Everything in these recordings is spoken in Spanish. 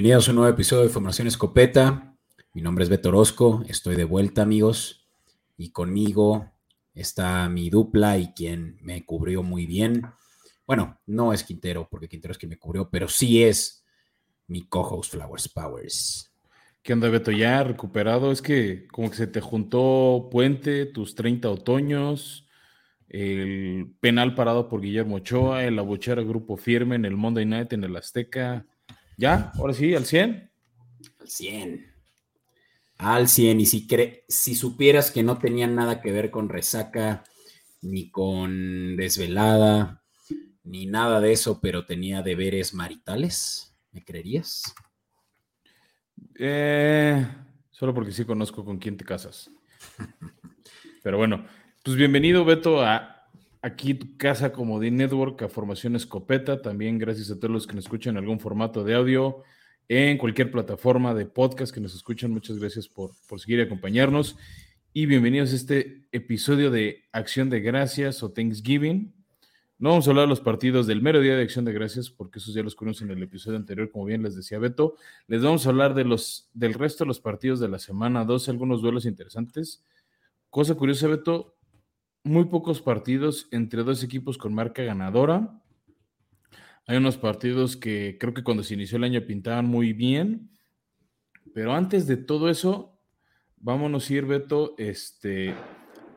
Bienvenidos a un nuevo episodio de Formación Escopeta. Mi nombre es Beto Orozco, estoy de vuelta, amigos, y conmigo está mi dupla y quien me cubrió muy bien. Bueno, no es Quintero, porque Quintero es quien me cubrió, pero sí es mi co-host Flowers Powers. ¿Qué onda, Beto? Ya recuperado. Es que como que se te juntó Puente, tus 30 otoños, el penal parado por Guillermo Ochoa, el abuchar Grupo Firme en el Monday Night en el Azteca. ¿Ya? ¿Ahora sí? ¿Al 100? Al 100. Al 100. Y si, si supieras que no tenía nada que ver con resaca, ni con desvelada, ni nada de eso, pero tenía deberes maritales, ¿me creerías? Eh, solo porque sí conozco con quién te casas. Pero bueno, pues bienvenido, Beto, a aquí tu casa como de Network, a Formación Escopeta. También gracias a todos los que nos escuchan en algún formato de audio, en cualquier plataforma de podcast que nos escuchan. Muchas gracias por, por seguir y acompañarnos. Y bienvenidos a este episodio de Acción de Gracias o Thanksgiving. No vamos a hablar de los partidos del mero día de Acción de Gracias, porque esos ya los conocen en el episodio anterior, como bien les decía Beto. Les vamos a hablar de los, del resto de los partidos de la semana 12, algunos duelos interesantes. Cosa curiosa, Beto, muy pocos partidos entre dos equipos con marca ganadora. Hay unos partidos que creo que cuando se inició el año pintaban muy bien. Pero antes de todo eso, vámonos a ir, Beto, este,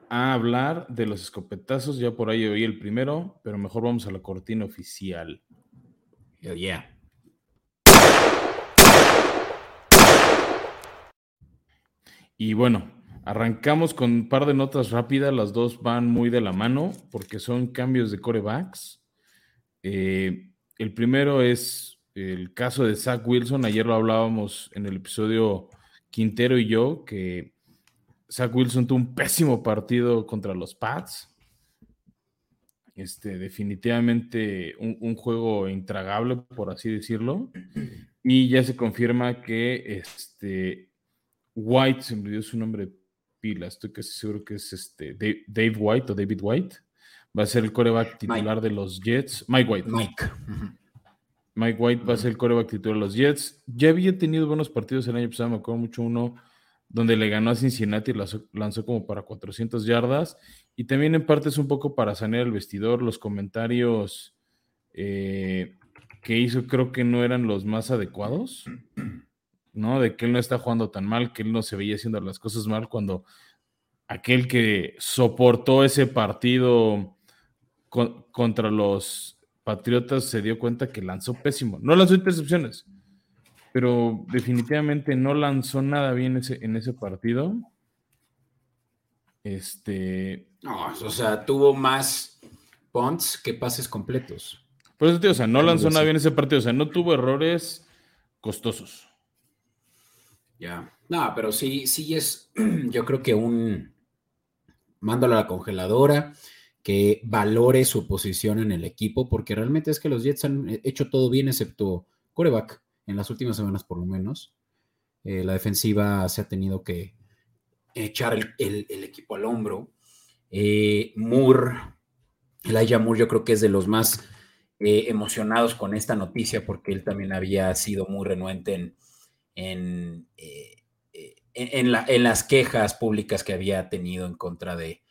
a hablar de los escopetazos. Ya por ahí oí el primero, pero mejor vamos a la cortina oficial. Y bueno, Arrancamos con un par de notas rápidas, las dos van muy de la mano porque son cambios de corebacks. Eh, el primero es el caso de Zach Wilson, ayer lo hablábamos en el episodio Quintero y yo, que Zach Wilson tuvo un pésimo partido contra los Pats. Este, definitivamente un, juego intragable, por así decirlo. Y ya se confirma que este, White, se me dio su nombre pila, estoy casi seguro que es este Dave White o David White. Va a ser el coreback titular de los Jets. Mike White. Mike. Mike White va a ser el coreback titular de los Jets. Ya había tenido buenos partidos el año pasado, me acuerdo mucho uno donde le ganó a Cincinnati y lanzó, como para 400 yardas. Y también en parte es un poco para sanear el vestidor. Los comentarios eh, que hizo creo que no eran los más adecuados. ¿No? De que él no está jugando tan mal, que él no se veía haciendo las cosas mal cuando aquel que soportó ese partido contra los Patriotas se dio cuenta que lanzó pésimo. No lanzó intercepciones, pero definitivamente no lanzó nada bien ese, en ese partido. Este. No, o sea, tuvo más punts que pases completos. Por eso, tío, o sea, no lanzó nada bien ese partido, o sea, no tuvo errores costosos. Ya. No, pero sí, sí es, yo creo que un mándalo a la congeladora, que valore su posición en el equipo, porque realmente es que los Jets han hecho todo bien, excepto coreback, en las últimas semanas por lo menos. Eh, la defensiva se ha tenido que echar el, equipo al hombro. Eh, Moore, Elijah Moore, yo creo que es de los más eh, emocionados con esta noticia, porque él también había sido muy renuente en en, eh, eh, en, las quejas públicas que había tenido en contra de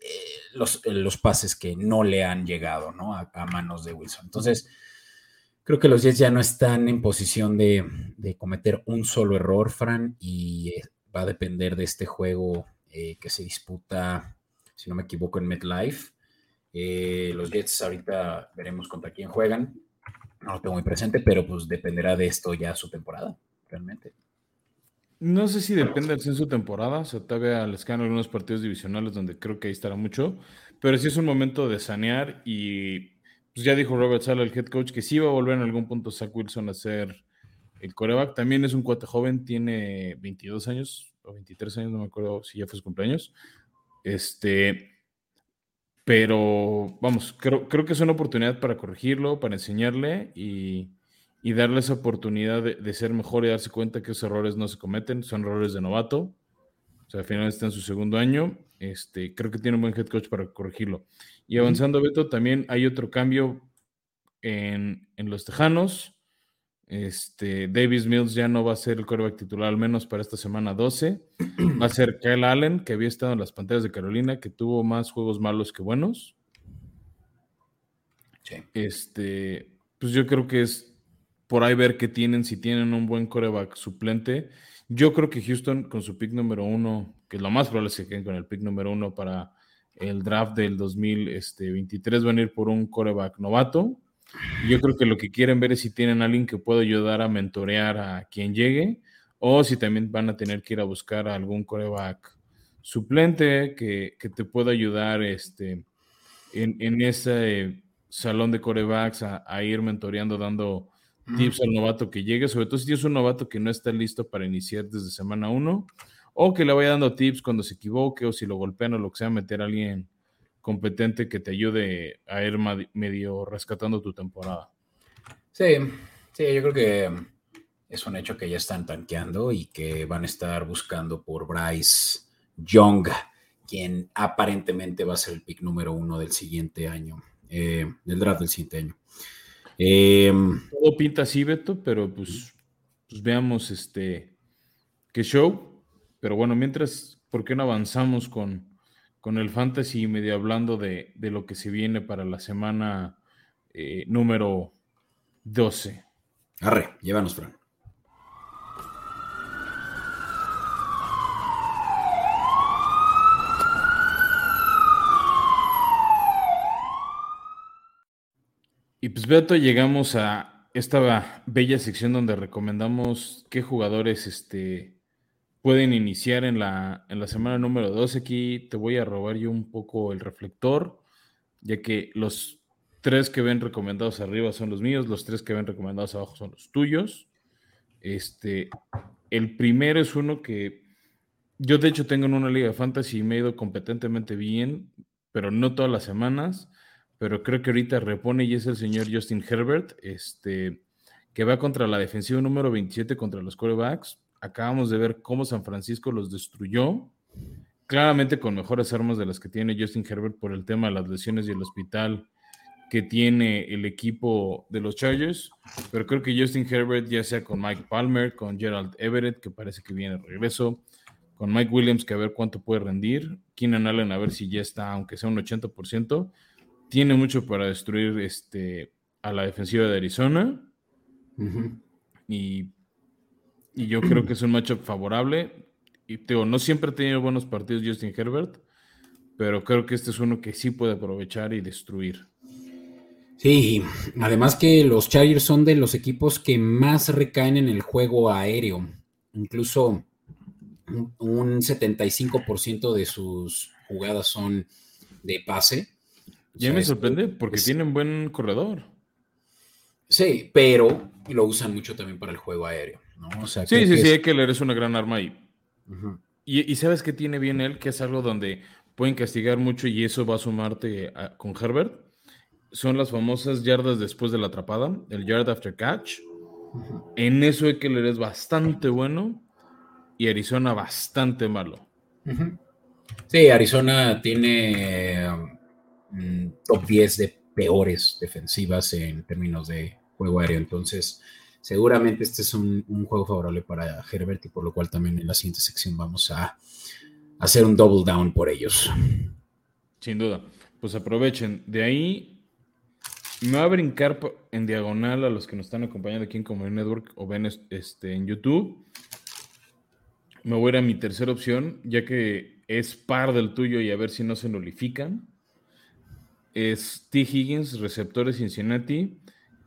eh, los, los, pases que no le han llegado ¿no? a, manos de Wilson. Entonces, creo que los Jets ya no están en posición de, cometer un solo error, Fran, y va a depender de este juego que se disputa, si no me equivoco, en MetLife. los Jets ahorita veremos contra quién juegan. No lo tengo muy presente, pero pues dependerá de esto ya su temporada realmente. No sé si depende del censo temporada, o sea, todavía les quedan algunos partidos divisionales donde creo que ahí estará mucho, pero sí es un momento de sanear y pues ya dijo Robert Sala, el head coach, que sí va a volver en algún punto Zach Wilson a ser el coreback. También es un cuate joven, tiene 22 años o 23 años, no me acuerdo si ya fue su cumpleaños. Este, pero vamos, creo, creo que es una oportunidad para corregirlo, para enseñarle y y darle esa oportunidad de, ser mejor y darse cuenta que esos errores no se cometen, son errores de novato. O sea, al final está en su segundo año. Este, creo que tiene un buen head coach para corregirlo. Y avanzando, Beto, también hay otro cambio en, los Tejanos. Este, Davis Mills ya no va a ser el quarterback titular, al menos para esta semana 12. Va a ser Kyle Allen, que había estado en las pantallas de Carolina, que tuvo más juegos malos que buenos. Este, pues yo creo que es por ahí ver qué tienen, si tienen un buen coreback suplente. Yo creo que Houston con su pick número uno, que lo más probable es que queden con el pick número uno para el draft del 2023, van a ir por un coreback novato. Yo creo que lo que quieren ver es si tienen alguien que pueda ayudar a mentorear a quien llegue o si también van a tener que ir a buscar a algún coreback suplente que, te pueda ayudar este, en, ese salón de corebacks a, ir mentoreando, dando tips al novato que llegue, sobre todo si tienes un novato que no está listo para iniciar desde semana uno, o que le vaya dando tips cuando se equivoque, o si lo golpean o lo que sea, meter a alguien competente que te ayude a ir medio rescatando tu temporada. Sí, sí, yo creo que es un hecho que ya están tanqueando y que van a estar buscando por Bryce Young, quien aparentemente va a ser el pick número uno del siguiente año, eh, del draft del siguiente año. Eh, Todo pinta así, Beto, pero pues, pues, veamos este qué show. Pero bueno, mientras, ¿por qué no avanzamos con, con el fantasy medio hablando de, lo que se viene para la semana eh, número 12? Arre, llévanos, Fran. Y pues Beto, llegamos a esta bella sección donde recomendamos qué jugadores este, pueden iniciar en la, en la semana número 12. Aquí te voy a robar yo un poco el reflector, ya que los tres que ven recomendados arriba son los míos, los tres que ven recomendados abajo son los tuyos. Este, el primero es uno que yo de hecho tengo en una liga de fantasy y me he ido competentemente bien, pero no todas las semanas pero creo que ahorita repone y es el señor Justin Herbert, este, que va contra la defensiva número 27 contra los quarterbacks. Acabamos de ver cómo San Francisco los destruyó, claramente con mejores armas de las que tiene Justin Herbert por el tema de las lesiones y el hospital que tiene el equipo de los Chargers, pero creo que Justin Herbert, ya sea con Mike Palmer, con Gerald Everett, que parece que viene de regreso, con Mike Williams, que a ver cuánto puede rendir, Keenan Allen, a ver si ya está, aunque sea un 80%, tiene mucho para destruir este, a la defensiva de Arizona. y, yo creo que es un matchup favorable. Y digo, no siempre ha tenido buenos partidos Justin Herbert, pero creo que este es uno que sí puede aprovechar y destruir. Sí, además que los Chargers son de los equipos que más recaen en el juego aéreo. Incluso un 75% de sus jugadas son de pase. Ya me sorprende porque tienen buen corredor. Sí, pero lo usan mucho también para el juego aéreo, ¿no? sí, sí, sí, que leer, es una gran arma ahí. y, sabes que tiene bien él, que es algo donde pueden castigar mucho y eso va a sumarte con Herbert. Son las famosas yardas después de la atrapada, el yard after catch. En eso Eckler es bastante bueno y Arizona bastante malo. Sí, Arizona tiene Mm, top 10 de peores defensivas en términos de juego aéreo. Entonces, seguramente este es un, juego favorable para Herbert y por lo cual también en la siguiente sección vamos a hacer un double down por ellos. Sin duda. Pues aprovechen. De ahí me va a brincar en diagonal a los que nos están acompañando aquí en Comunidad Network o ven este, en YouTube. Me voy a ir a mi tercera opción, ya que es par del tuyo y a ver si no se nulifican es T. Higgins, receptor de Cincinnati,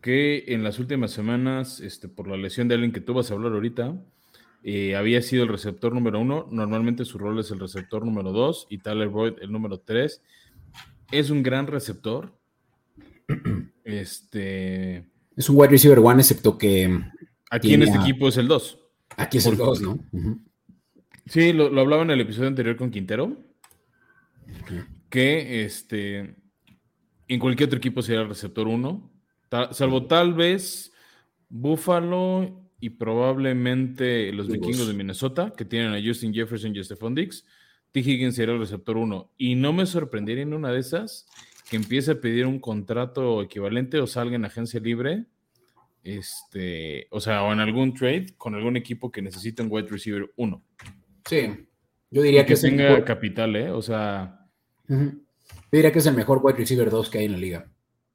que en las últimas semanas, este, por la lesión de alguien que tú vas a hablar ahorita, eh, había sido el receptor número uno. Normalmente su rol es el receptor número dos y Tyler Boyd el número tres. Es un gran receptor. Este. Es un wide receiver one, excepto que. Aquí en este equipo es el dos. Aquí es el dos, ¿no? Sí, lo, hablaba en el episodio anterior con Quintero. Que este en cualquier otro equipo sería el receptor 1, salvo tal vez Buffalo y probablemente los vikingos de Minnesota, que tienen a Justin Jefferson y Stephon Dix. T. Higgins sería el receptor 1. Y no me sorprendería en una de esas que empiece a pedir un contrato equivalente o salga en agencia libre este, o sea, o en algún trade con algún equipo que necesite un wide receiver 1. Sí, yo diría que, tenga capital, ¿eh? O sea. Yo diría que es el mejor wide receiver 2 que hay en la liga,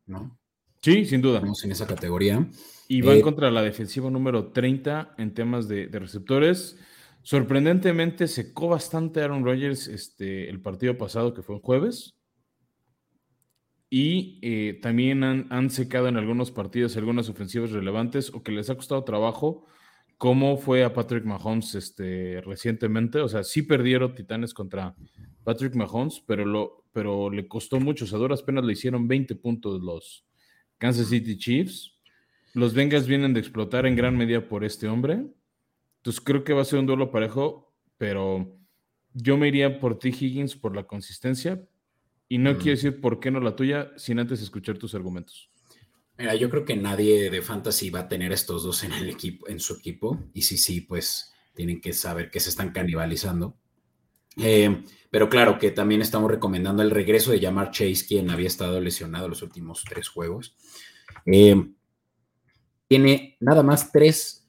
¿no? Sí, sin duda. Estamos en esa categoría. Y van eh, contra la defensiva número 30 en temas de, receptores. Sorprendentemente secó bastante Aaron Rodgers este, el partido pasado, que fue el jueves. Y eh, también han, han, secado en algunos partidos algunas ofensivas relevantes o que les ha costado trabajo cómo fue a Patrick Mahomes este, recientemente. O sea, sí perdieron Titanes contra Patrick Mahomes, pero, lo, pero le costó mucho. O sea, duras penas le hicieron 20 puntos los Kansas City Chiefs. Los Bengals vienen de explotar en gran medida por este hombre. Entonces creo que va a ser un duelo parejo, pero yo me iría por T. Higgins por la consistencia. Y no quiero decir por qué no la tuya, sin antes escuchar tus argumentos. Mira, yo creo que nadie de fantasy va a tener estos dos en el equipo, en su equipo. Y sí, sí, pues tienen que saber que se están canibalizando. Eh, pero claro que también estamos recomendando el regreso de Jamar Chase, quien había estado lesionado los últimos tres juegos. Eh, tiene nada más tres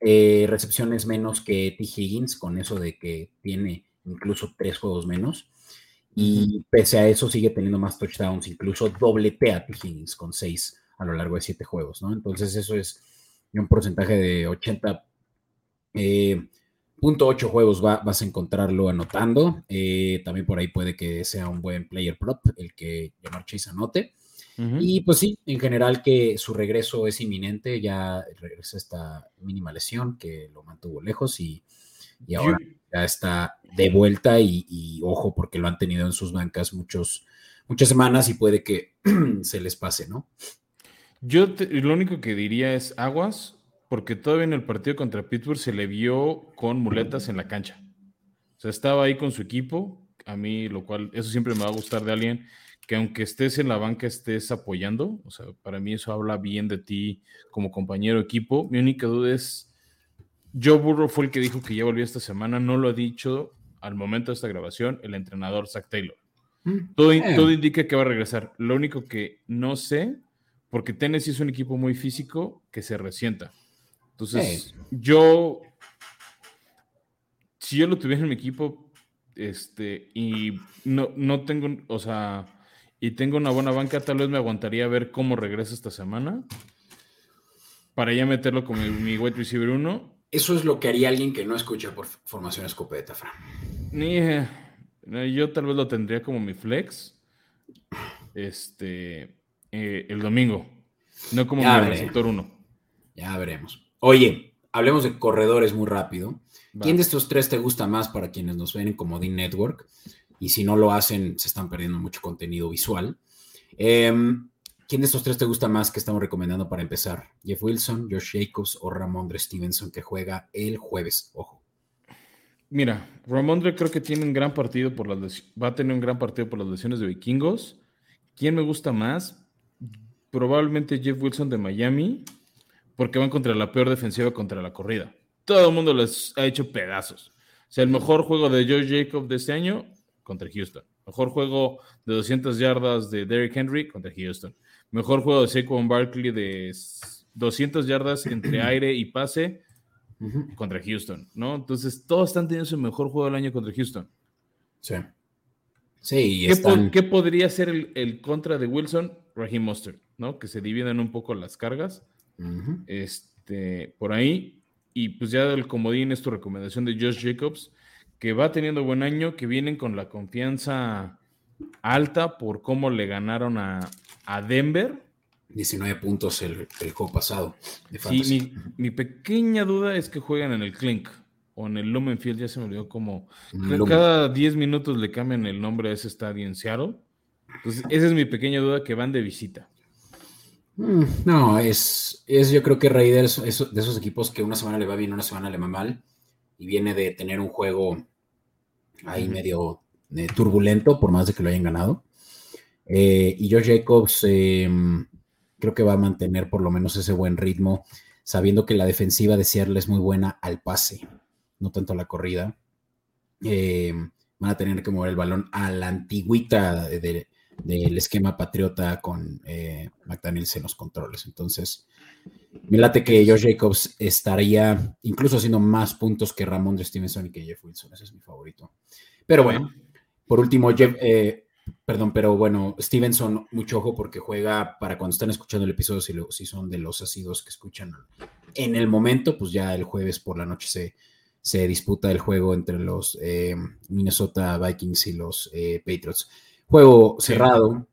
eh, recepciones menos que T. Higgins, con eso de que tiene incluso tres juegos menos. Y pese a eso sigue teniendo más touchdowns, incluso dobletea a T. Higgins con seis a lo largo de siete juegos, ¿no? Entonces eso es un porcentaje de 80. Eh, juegos vas a encontrarlo anotando. Eh, también por ahí puede que sea un buen player prop el que Jamar Chase anote. Y pues sí, en general que su regreso es inminente, ya regresa esta mínima lesión que lo mantuvo lejos y, ahora ya está de vuelta y, ojo porque lo han tenido en sus bancas muchos, muchas semanas y puede que se les pase, ¿no? Yo lo único que diría es aguas, porque todavía en el partido contra Pittsburgh se le vio con muletas en la cancha. O sea, estaba ahí con su equipo, a mí lo cual, eso siempre me va a gustar de alguien, que aunque estés en la banca estés apoyando, o sea, para mí eso habla bien de ti como compañero equipo. Mi única duda es, Joe Burrow fue el que dijo que ya volvió esta semana, no lo ha dicho al momento de esta grabación el entrenador Zach Taylor. Mm, todo, todo indica que va a regresar. Lo único que no sé porque Tennessee es un equipo muy físico que se resienta. Entonces, yo, si yo lo tuviera en mi equipo, este, y no, no tengo, o sea, y tengo una buena banca, tal vez me aguantaría a ver cómo regresa esta semana para ya meterlo con mi wide receiver 1. Eso es lo que haría alguien que no escucha por formación escopeta, Fran. Ni, yo tal vez lo tendría como mi flex. Este, eh, el domingo, no como el sector 1. Ya veremos. Oye, hablemos de corredores muy rápido. ¿Quién de estos tres te gusta más para quienes nos ven en Comodín Network? Y si no lo hacen, se están perdiendo mucho contenido visual. Em, ¿Quién de estos tres te gusta más que estamos recomendando para empezar? ¿Jeff Wilson, Josh Jacobs o Ramondre Stevenson que juega el jueves? Ojo. Mira, Ramondre creo que tiene un gran partido por las va a tener un gran partido por las lesiones de vikingos. ¿Quién me gusta más? probablemente Jeff Wilson de Miami, porque van contra la peor defensiva contra la corrida. Todo el mundo les ha hecho pedazos. O sea, el mejor juego de Joe Jacob de este año contra Houston. Mejor juego de 200 yardas de Derrick Henry contra Houston. Mejor juego de Saquon Barkley de 200 yardas entre aire y pase contra Houston, ¿no? Entonces, todos están teniendo su mejor juego del año contra Houston. Sí. Sí, ¿Qué, ¿Qué, podría ser el, el, contra de Wilson? Raheem Mustard. Que se dividen un poco las cargas. Este, por ahí. Y pues ya del comodín es tu recomendación de Josh Jacobs, que va teniendo buen año, que vienen con la confianza alta por cómo le ganaron a, Denver. 19 puntos el, juego pasado. sí, mi, pequeña duda es que juegan en el Clink o en el Lumenfield, ya se me olvidó como cada 10 minutos le cambian el nombre a ese estadio en Seattle. Entonces, esa es mi pequeña duda que van de visita. Mm, no, es, es yo creo que Raiders es de esos equipos que una semana le va bien, una semana le va mal, y viene de tener un juego ahí medio eh, turbulento, por más de que lo hayan ganado. Eh, y Josh Jacobs em, creo que va a mantener por lo menos ese buen ritmo, sabiendo que la defensiva de Seattle es muy buena al pase, no tanto a la corrida. Em, van a tener que mover el balón a la antigüita de, del esquema patriota con eh, McDaniels en los controles. Entonces, Me late que Josh Jacobs estaría incluso haciendo más puntos que Ramón de Stevenson y que Jeff Wilson. Ese es mi favorito. Pero bueno, por último, Jeff, eh, perdón, pero bueno, Stevenson, mucho ojo porque juega para cuando están escuchando el episodio, si, si son de los asidos que escuchan en el momento, pues ya el jueves por la noche se, disputa el juego entre los eh, Minnesota Vikings y los eh, Patriots. Juego cerrado,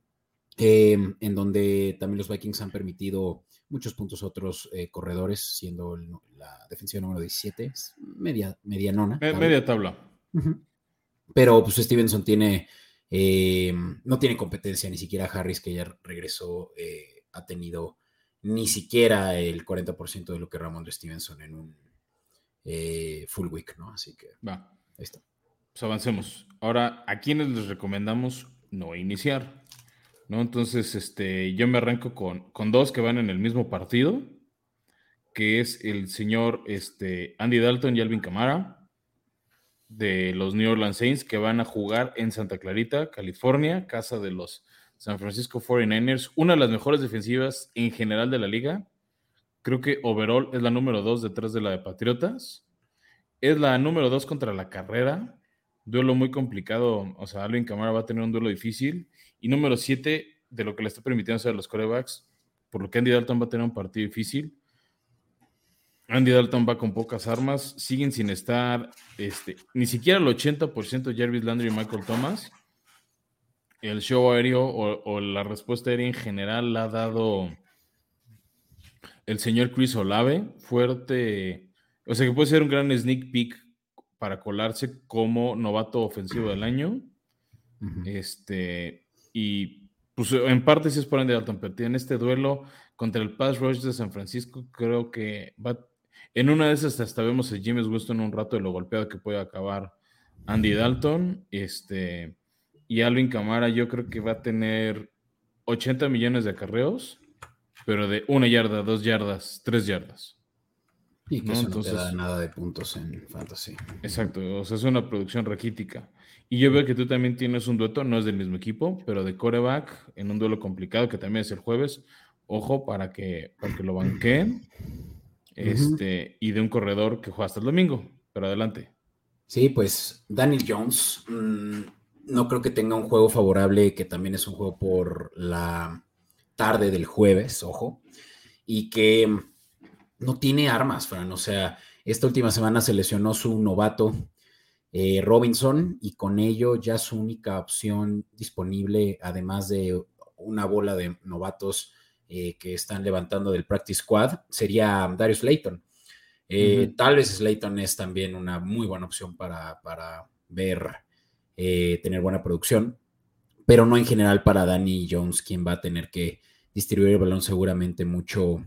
em, en donde también los Vikings han permitido muchos puntos a otros eh, corredores, siendo la defensiva número 17, media, medianona. media tabla. Pero pues Stevenson tiene, em, no tiene competencia, ni siquiera Harris, que ya regresó, ha tenido ni siquiera el 40% de lo que Ramón de Stevenson en un eh, full week, ¿no? Así que va. Ahí está. Pues avancemos. Ahora, ¿a quiénes les recomendamos no iniciar? ¿No? Entonces, este, yo me arranco con, con dos que van en el mismo partido, que es el señor este, Andy Dalton y Alvin Camara de los New Orleans Saints que van a jugar en Santa Clarita, California, casa de los San Francisco 49ers, una de las mejores defensivas en general de la liga. Creo que overall es la número dos detrás de la de Patriotas. Es la número dos contra la carrera. Duelo muy complicado. O sea, Alvin Camara va a tener un duelo difícil. Y número siete, de lo que le está permitiendo hacer los corebacks, por lo que Andy Dalton va a tener un partido difícil. Andy Dalton va con pocas armas. Siguen sin estar este, ni siquiera el 80% Jarvis Landry y Michael Thomas. El show aéreo o, o la respuesta aérea en general ha dado el señor Chris Olave, fuerte, o sea que puede ser un gran sneak peek para colarse como novato ofensivo del año. Este, y pues en parte sí es por Andy Dalton, pero en este duelo contra el Pass Rush de San Francisco, creo que va, en una de esas hasta vemos a James Winston un rato de lo golpeado que puede acabar Andy Dalton, este, y Alvin Camara yo creo que va a tener 80 millones de acarreos pero de una yarda, dos yardas, tres yardas. Y que ¿no? Entonces, no te da nada de puntos en fantasy. Exacto, o sea, es una producción raquítica. Y yo veo que tú también tienes un dueto, no es del mismo equipo, pero de coreback, en un duelo complicado que también es el jueves. Ojo para que, para que lo banqueen. Este, y de un corredor que juega hasta el domingo. Pero adelante. Sí, pues Daniel Jones, mmm, no creo que tenga un juego favorable, que también es un juego por la tarde del jueves, ojo, y que no tiene armas, Fran. O sea, esta última semana se lesionó su novato eh, Robinson y con ello ya su única opción disponible, además de una bola de novatos eh, que están levantando del practice squad, sería Darius Layton. Eh, tal vez Slayton es también una muy buena opción para, para ver, tener buena producción, pero no en general para Danny Jones, quien va a tener que distribuir el balón seguramente mucho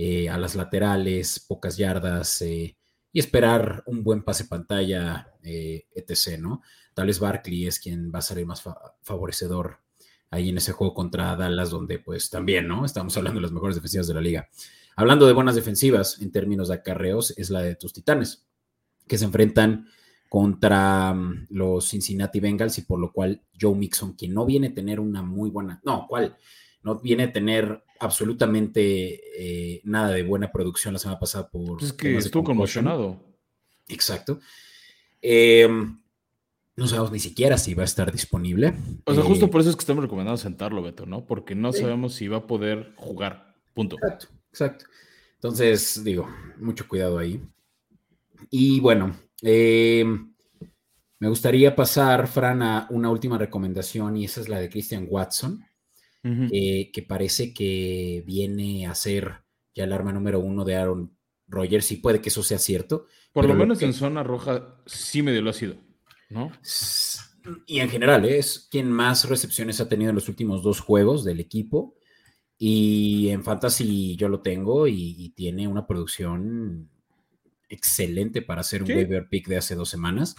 eh, a las laterales, pocas yardas eh, y esperar un buen pase pantalla, eh, etc., ¿no? Tal vez Barkley es quien va a el más favorecedor ahí en ese juego contra Dallas, donde pues también, ¿no? Estamos hablando de las mejores defensivas de la liga. Hablando de buenas defensivas en términos de acarreos, es la de tus titanes, que se enfrentan contra mm, los Cincinnati Bengals y por lo cual Joe Mixon, quien no viene a tener una muy buena, no, ¿cuál? No viene a tener absolutamente eh, nada de buena producción la semana pasada por... Es que estuvo conmocionado. Exacto. Em, no sabemos ni siquiera si va a estar disponible. O sea, justo eh, por eso es que estamos recomendando sentarlo, Beto, ¿no? Porque no sabemos si va a poder jugar. Punto. Exacto, exacto. Entonces, digo, mucho cuidado ahí. Y bueno, em, me gustaría pasar, Fran, a una última recomendación y esa es la de Christian Watson. Eh, que parece que viene a ser ya el arma número uno de Aaron Rodgers, y puede que eso sea cierto. Por lo menos en zona roja sí medio lo ha sido, ¿no? Y en general, ¿eh? es quien más recepciones ha tenido en los últimos dos juegos del equipo. Y en Fantasy yo lo tengo y, tiene una producción excelente para hacer un waiver pick de hace dos semanas.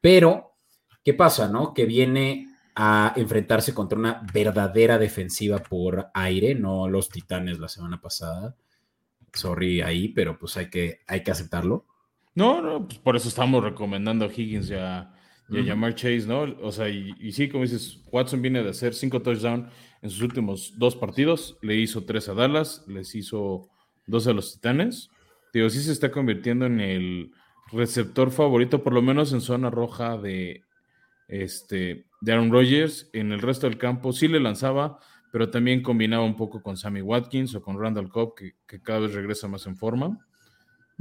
Pero, ¿qué pasa, no? Que viene a enfrentarse contra una verdadera defensiva por aire, no los Titanes la semana pasada. Sorry ahí, pero pues hay que, hay que aceptarlo. No, no, pues por eso estamos recomendando a Higgins y a, Jamar Chase, ¿no? O sea, y, sí, como dices, Watson viene de hacer cinco touchdowns en sus últimos dos partidos, le hizo tres a Dallas, les hizo dos a los Titanes. Digo, sí se está convirtiendo en el receptor favorito, por lo menos en zona roja de, este, de Aaron Rodgers. En el resto del campo sí le lanzaba, pero también combinaba un poco con Sammy Watkins o con Randall Cobb, que, cada vez regresa más en forma.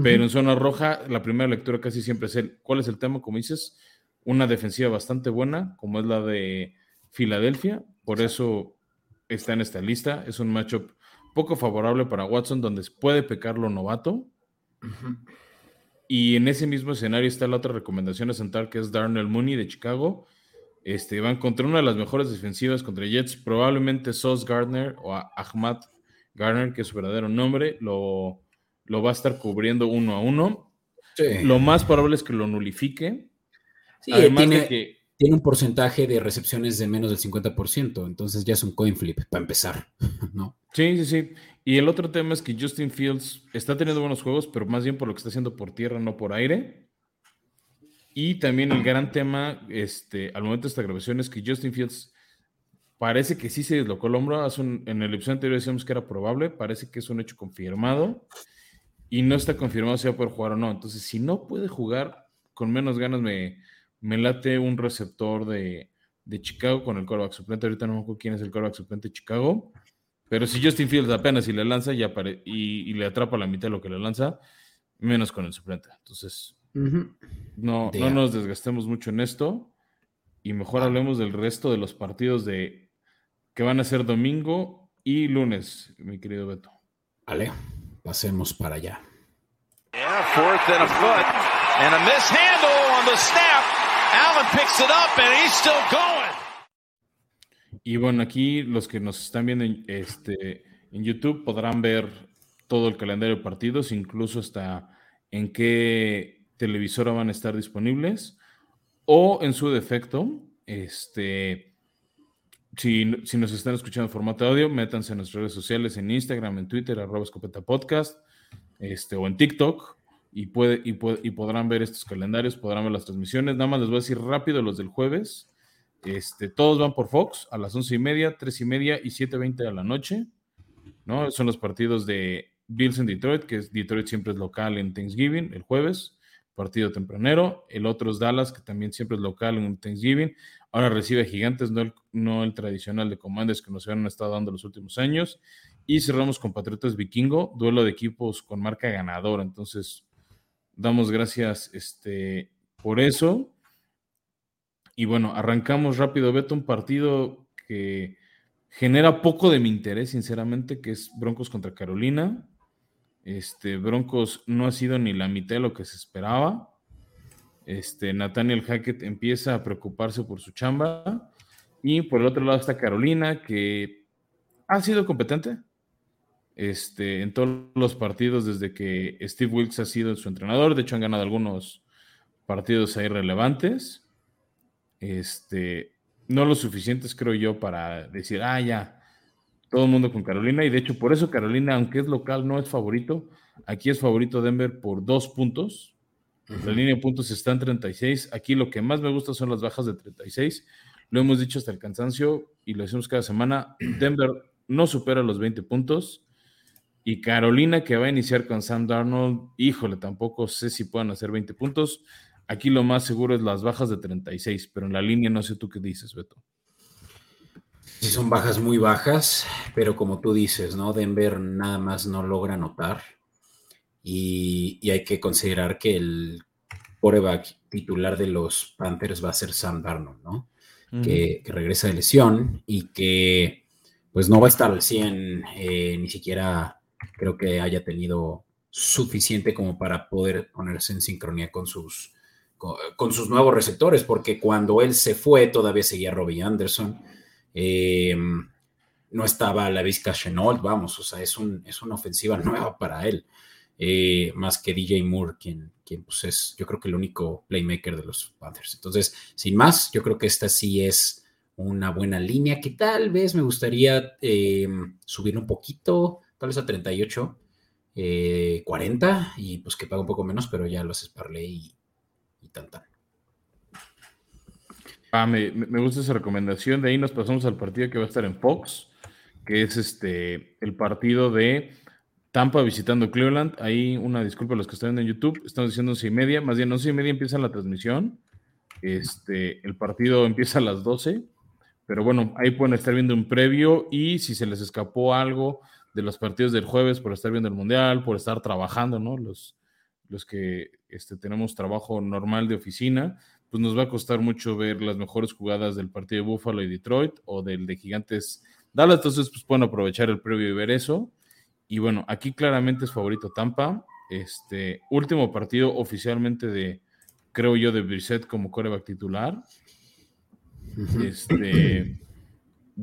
Pero en zona roja, la primera lectura casi siempre es el, ¿cuál es el tema? Como dices, una defensiva bastante buena, como es la de Filadelfia, por eso está en esta lista. Es un matchup poco favorable para Watson, donde puede pecar lo novato. Y en ese mismo escenario está la otra recomendación a sentar, que es Darnell Mooney de Chicago. Este, van contra una de las mejores defensivas contra Jets, probablemente Sos Gardner o Ahmad Gardner, que es su verdadero nombre, lo, lo va a estar cubriendo uno a uno. Lo más probable es que lo nulifique. Sí, Además de que tiene un porcentaje de recepciones de menos del 50%, entonces ya es un coin flip para empezar, ¿no? Sí, sí, sí. Y el otro tema es que Justin Fields está teniendo buenos juegos, pero más bien por lo que está haciendo por tierra, no por aire. Y también el gran tema, este, al momento de esta grabación, es que Justin Fields parece que sí se deslocó el hombro. en el episodio anterior decíamos que era probable, parece que es un hecho confirmado. Y no está confirmado si va a poder jugar o no. Entonces, si no puede jugar, con menos ganas me, me late un receptor de, Chicago con el coreback suplente. Ahorita no me acuerdo quién es el coreback suplente de Chicago. Pero si Justin Fields apenas si le lanza y, le atrapa la mitad de lo que le lanza, menos con el suplente. Entonces, no, no nos desgastemos mucho en esto y mejor hablemos del resto de los partidos de que van a ser domingo y lunes, mi querido Beto. Vale, pasemos para allá. Allen picks it up and he's still going. Y bueno, aquí los que nos están viendo en, este, en YouTube podrán ver todo el calendario de partidos, incluso hasta en qué televisora van a estar disponibles. O en su defecto, este, si, si, nos están escuchando en formato audio, métanse en nuestras redes sociales, en Instagram, en Twitter, arroba escopeta podcast, este, o en TikTok y, puede, y, y, podrán ver estos calendarios, podrán ver las transmisiones. Nada más les voy a decir rápido los del jueves. Este, todos van por Fox a las once y media, tres y media y 7.20 de la noche. ¿no? Son los partidos de Bills en Detroit, que es Detroit siempre es local en Thanksgiving, el jueves, partido tempranero. El otro es Dallas, que también siempre es local en Thanksgiving. Ahora recibe Gigantes, no el, no el tradicional de Commanders que nos han estado dando los últimos años. Y cerramos con Patriotas Vikingo, duelo de equipos con marca ganadora. Entonces, damos gracias este, por eso. Y bueno, arrancamos rápido, Beto, un partido que genera poco de mi interés, sinceramente, que es Broncos contra Carolina. Este, Broncos no ha sido ni la mitad de lo que se esperaba. Este, Nathaniel Hackett empieza a preocuparse por su chamba. Y por el otro lado está Carolina, que ha sido competente, este, en todos los partidos desde que Steve Wilkes ha sido su entrenador. De hecho, han ganado algunos partidos ahí relevantes. Este, no lo suficientes, creo yo, para decir, ah, ya, todo el mundo con Carolina. Y de hecho, por eso Carolina, aunque es local, no es favorito. Aquí es favorito Denver por dos puntos. La línea de puntos está en 36. Aquí lo que más me gusta son las bajas de 36. Lo hemos dicho hasta el cansancio y lo decimos cada semana. Denver no supera los 20 puntos. Y Carolina, que va a iniciar con Sam Darnold, híjole, tampoco sé si puedan hacer 20 puntos. Aquí lo más seguro es las bajas de 36, pero en la línea no sé tú qué dices, Beto. Sí, son bajas muy bajas, pero como tú dices, ¿no? Denver nada más no logra anotar. Y, hay que considerar que el quarterback titular de los Panthers va a ser Sam Darnold, ¿no? que, regresa de lesión y que pues no va a estar al 100 eh, ni siquiera creo que haya tenido suficiente como para poder ponerse en sincronía con sus, con, sus nuevos receptores, porque cuando él se fue todavía seguía Robbie Anderson, em, no estaba la Vizca Chenault, vamos, o sea, es, un, es una ofensiva nueva para él, eh, más que DJ Moore, quien, quien pues es, yo creo que el único playmaker de los Panthers. Entonces, sin más, yo creo que esta sí es una buena línea que tal vez me gustaría em, subir un poquito tal vez a 38, 40 eh, y pues que paga un poco menos, pero ya los esparlé y, y tan Ah, me, gusta esa recomendación. De ahí nos pasamos al partido que va a estar en Fox, que es este el partido de Tampa visitando Cleveland. Ahí una disculpa a los que están viendo en YouTube. Estamos diciendo 11 y media. Más bien, 11 y media empieza la transmisión. Este, el partido empieza a las 12. Pero bueno, ahí pueden estar viendo un previo y si se les escapó algo de los partidos del jueves por estar viendo el Mundial, por estar trabajando, ¿no? Los, los que este, tenemos trabajo normal de oficina, pues nos va a costar mucho ver las mejores jugadas del partido de Buffalo y Detroit o del de Gigantes Dallas. Entonces, pues pueden aprovechar el previo y ver eso. Y bueno, aquí claramente es favorito Tampa. Este último partido oficialmente de, creo yo, de Brissett como coreback titular. Este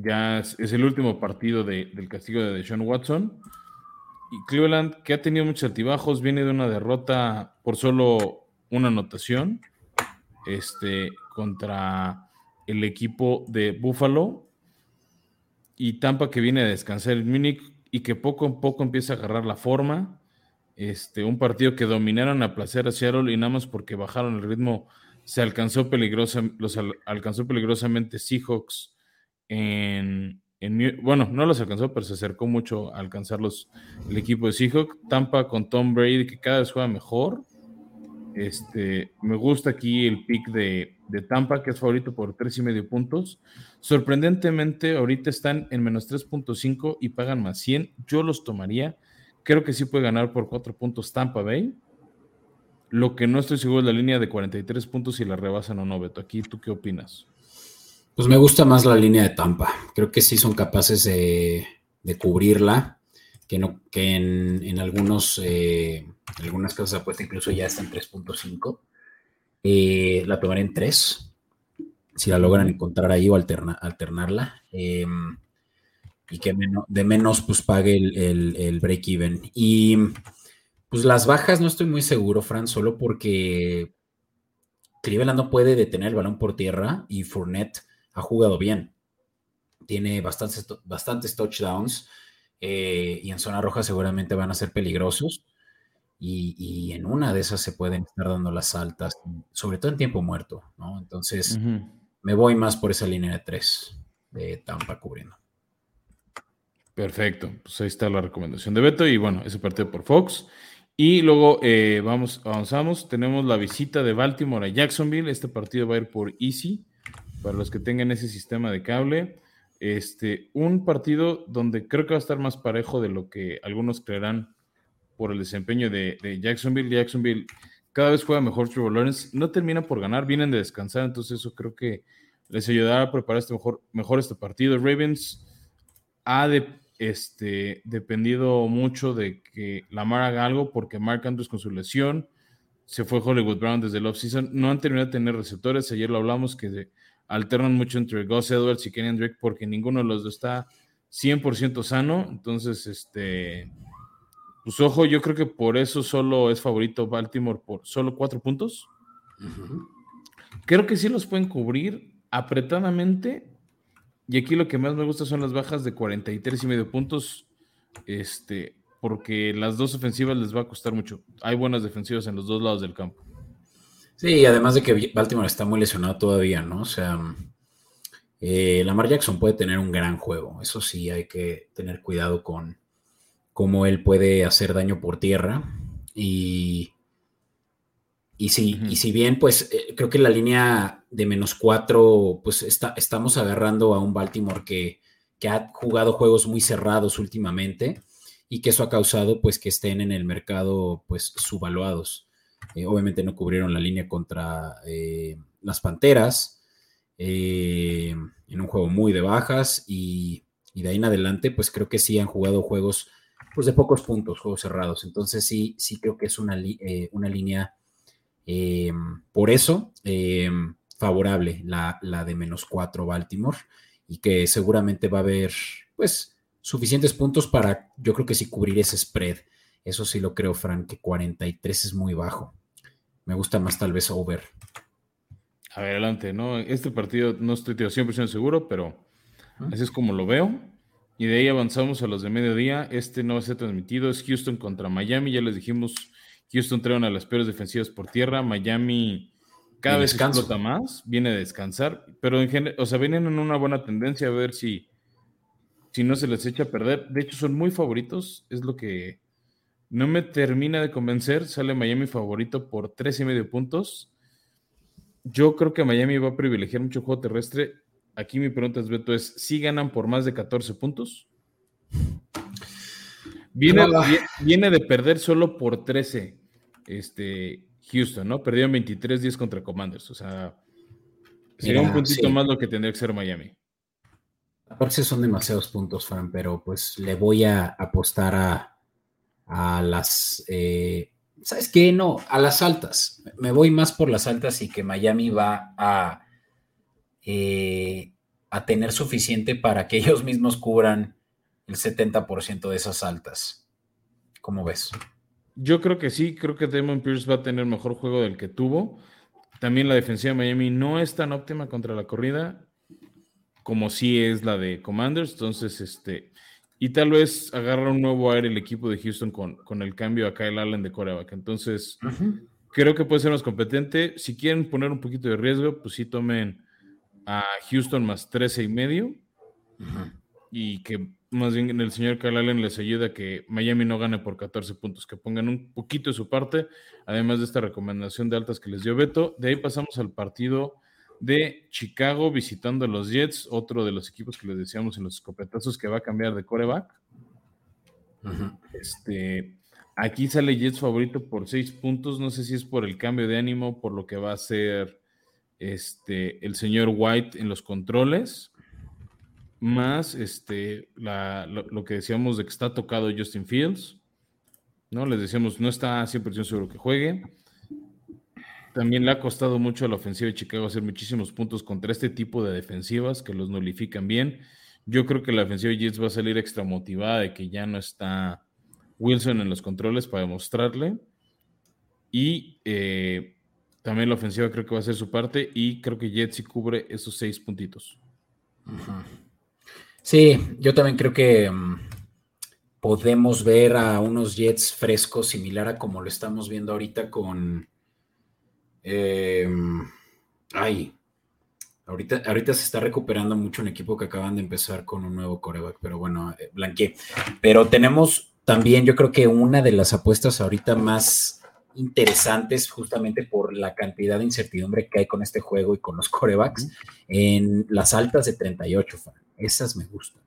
ya es, el último partido del castigo de Deshaun Watson. Y Cleveland, que ha tenido muchos altibajos, viene de una derrota por solo una anotación este, contra el equipo de Buffalo. Y Tampa que viene a descansar el Munich y que poco a poco empieza a agarrar la forma. Este, un partido que dominaron a placer a Seattle y nada más porque bajaron el ritmo se alcanzó peligrosa, alcanzó peligrosamente Seahawks en, bueno, no los alcanzó, pero se acercó mucho a alcanzarlos el equipo de Seahawks. Tampa con Tom Brady, que cada vez juega mejor. Este, me gusta aquí el pick de, de, Tampa, que es favorito por tres y medio puntos. Sorprendentemente, ahorita están en menos 3.5 y pagan más 100. Yo los tomaría. Creo que sí puede ganar por cuatro puntos Tampa Bay. Lo que no estoy seguro es la línea de 43 puntos si la rebasan o no, Beto. Aquí, ¿tú qué opinas? Pues me gusta más la línea de Tampa. Creo que sí son capaces de, cubrirla, que, no, que en, algunos, eh, algunas cosas apuesta incluso ya está en 3.5. Eh, la tomaré en 3, si la logran encontrar ahí o alternarla. Em, y que de menos pues pague el, el break-even. Y pues las bajas no estoy muy seguro, Fran, solo porque Cleveland no puede detener el balón por tierra y Fournette ha jugado bien. Tiene bastantes, bastantes touchdowns eh, y en zona roja seguramente van a ser peligrosos. Y, en una de esas se pueden estar dando las altas, sobre todo en tiempo muerto, ¿no? Entonces, me voy más por esa línea de tres de Tampa cubriendo. Perfecto, pues ahí está la recomendación de Beto y bueno, ese partido por Fox. Y luego eh, vamos, avanzamos, tenemos la visita de Baltimore a Jacksonville, este partido va a ir por Easy para los que tengan ese sistema de cable. Este, un partido donde creo que va a estar más parejo de lo que algunos creerán por el desempeño de, Jacksonville. Jacksonville cada vez juega mejor Trevor Lawrence. No termina por ganar, vienen de descansar, entonces eso creo que les ayudará a preparar este mejor, mejor este partido. Ravens ha este, dependido mucho de que Lamar haga algo porque Mark Andrews con su lesión se fue Hollywood Brown desde el offseason. No han terminado de tener receptores. Ayer lo hablamos que alternan mucho entre Gus Edwards y Kenny Drake porque ninguno de los dos está 100% sano. Entonces, este, pues ojo, yo creo que por eso solo es favorito Baltimore por solo cuatro puntos. Creo que sí los pueden cubrir apretadamente. Y aquí lo que más me gusta son las bajas de 43 y medio puntos. Este, porque las dos ofensivas les va a costar mucho. Hay buenas defensivas en los dos lados del campo. Sí, además de que Baltimore está muy lesionado todavía, ¿no? O sea, eh, Lamar Jackson puede tener un gran juego. Eso sí, hay que tener cuidado con cómo él puede hacer daño por tierra. Y, y, sí, y si bien, pues eh, creo que la línea de menos cuatro, pues está, estamos agarrando a un Baltimore que, que ha jugado juegos muy cerrados últimamente y que eso ha causado pues que estén en el mercado pues subvaluados. Eh, obviamente no cubrieron la línea contra eh, las Panteras eh, en un juego muy de bajas y, de ahí en adelante pues creo que sí han jugado juegos pues de pocos puntos, juegos cerrados. Entonces sí, sí creo que es una, una línea por eso favorable la, la de menos cuatro Baltimore y que seguramente va a haber pues suficientes puntos para yo creo que sí cubrir ese spread. Eso sí lo creo, Frank, que 43 es muy bajo. Me gusta más tal vez over. Adelante, ¿no? Este partido no estoy 100% seguro, pero así es como lo veo. Y de ahí avanzamos a los de mediodía. Este no va a ser transmitido. Es Houston contra Miami. Ya les dijimos, Houston trae una de las peores defensivas por tierra. Miami cada vez explota más. Viene a descansar. Pero en general, o sea, vienen en una buena tendencia a ver si, si no se les echa a perder. De hecho, son muy favoritos. Es lo que No me termina de convencer. Sale Miami favorito por tres y medio puntos. Yo creo que Miami va a privilegiar mucho juego terrestre. Aquí mi pregunta es, Beto, es, ¿si ganan por más de 14 puntos? Viene, viene de perder solo por 13 este, Houston, ¿no? Perdió 23-10 contra Commanders. O sea, sería un puntito más lo que tendría que ser Miami. Aparte son demasiados puntos, Fran, pero pues le voy a apostar a, a las... Eh, ¿Sabes qué? No, a las altas. Me voy más por las altas y que Miami va a, eh, a tener suficiente para que ellos mismos cubran el 70% de esas altas. ¿Cómo ves? Yo creo que sí, creo que Damon Pierce va a tener mejor juego del que tuvo. También la defensiva de Miami no es tan óptima contra la corrida como sí es la de Commanders. Entonces, este, y tal vez agarra un nuevo aire el equipo de Houston con, con el cambio a Kyle Allen de coreback. Entonces, creo que puede ser más competente. Si quieren poner un poquito de riesgo, pues sí tomen a Houston más 13 y medio. Y que más bien el señor Kyle Allen les ayuda a que Miami no gane por 14 puntos, que pongan un poquito de su parte, además de esta recomendación de altas que les dio Beto. De ahí pasamos al partido de Chicago visitando a los Jets, otro de los equipos que les decíamos en los escopetazos que va a cambiar de coreback. Este, aquí sale Jets favorito por 6 puntos, no sé si es por el cambio de ánimo, por lo que va a hacer este, el señor White en los controles más este, lo, que decíamos de que está tocado Justin Fields, ¿no? Les decíamos, no está 100% seguro que juegue. También le ha costado mucho a la ofensiva de Chicago hacer muchísimos puntos contra este tipo de defensivas que los nulifican bien. Yo creo que la ofensiva de Jets va a salir extra motivada de que ya no está Wilson en los controles para demostrarle. Y eh, también la ofensiva creo que va a hacer su parte y creo que Jets sí cubre esos seis puntitos. Sí, yo también creo que mm, podemos ver a unos Jets frescos, similar a como lo estamos viendo ahorita con. Em, ay, ahorita, ahorita se está recuperando mucho un equipo que acaban de empezar con un nuevo coreback, pero bueno, eh, blanqueé. Pero tenemos también, yo creo que una de las apuestas ahorita más interesantes justamente por la cantidad de incertidumbre que hay con este juego y con los corebacks en las altas de 38, fan. Esas me gustan.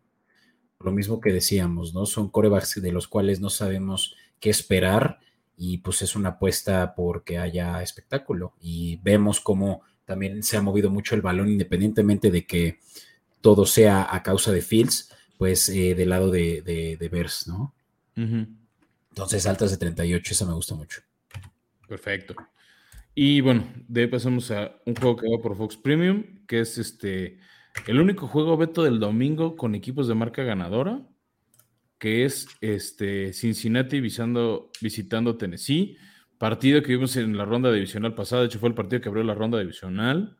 Lo mismo que decíamos, ¿no? Son corebacks de los cuales no sabemos qué esperar y pues es una apuesta porque haya espectáculo y vemos cómo también se ha movido mucho el balón independientemente de que todo sea a causa de Fields, pues eh, del lado de, de, Bears, ¿no? Entonces, altas de 38, esa me gusta mucho. Perfecto. Y bueno, de ahí pasamos a un juego que va por Fox Premium, que es este el único juego Beto del domingo con equipos de marca ganadora, que es este Cincinnati visando, visitando Tennessee. Partido que vimos en la ronda divisional pasada, de hecho fue el partido que abrió la ronda divisional.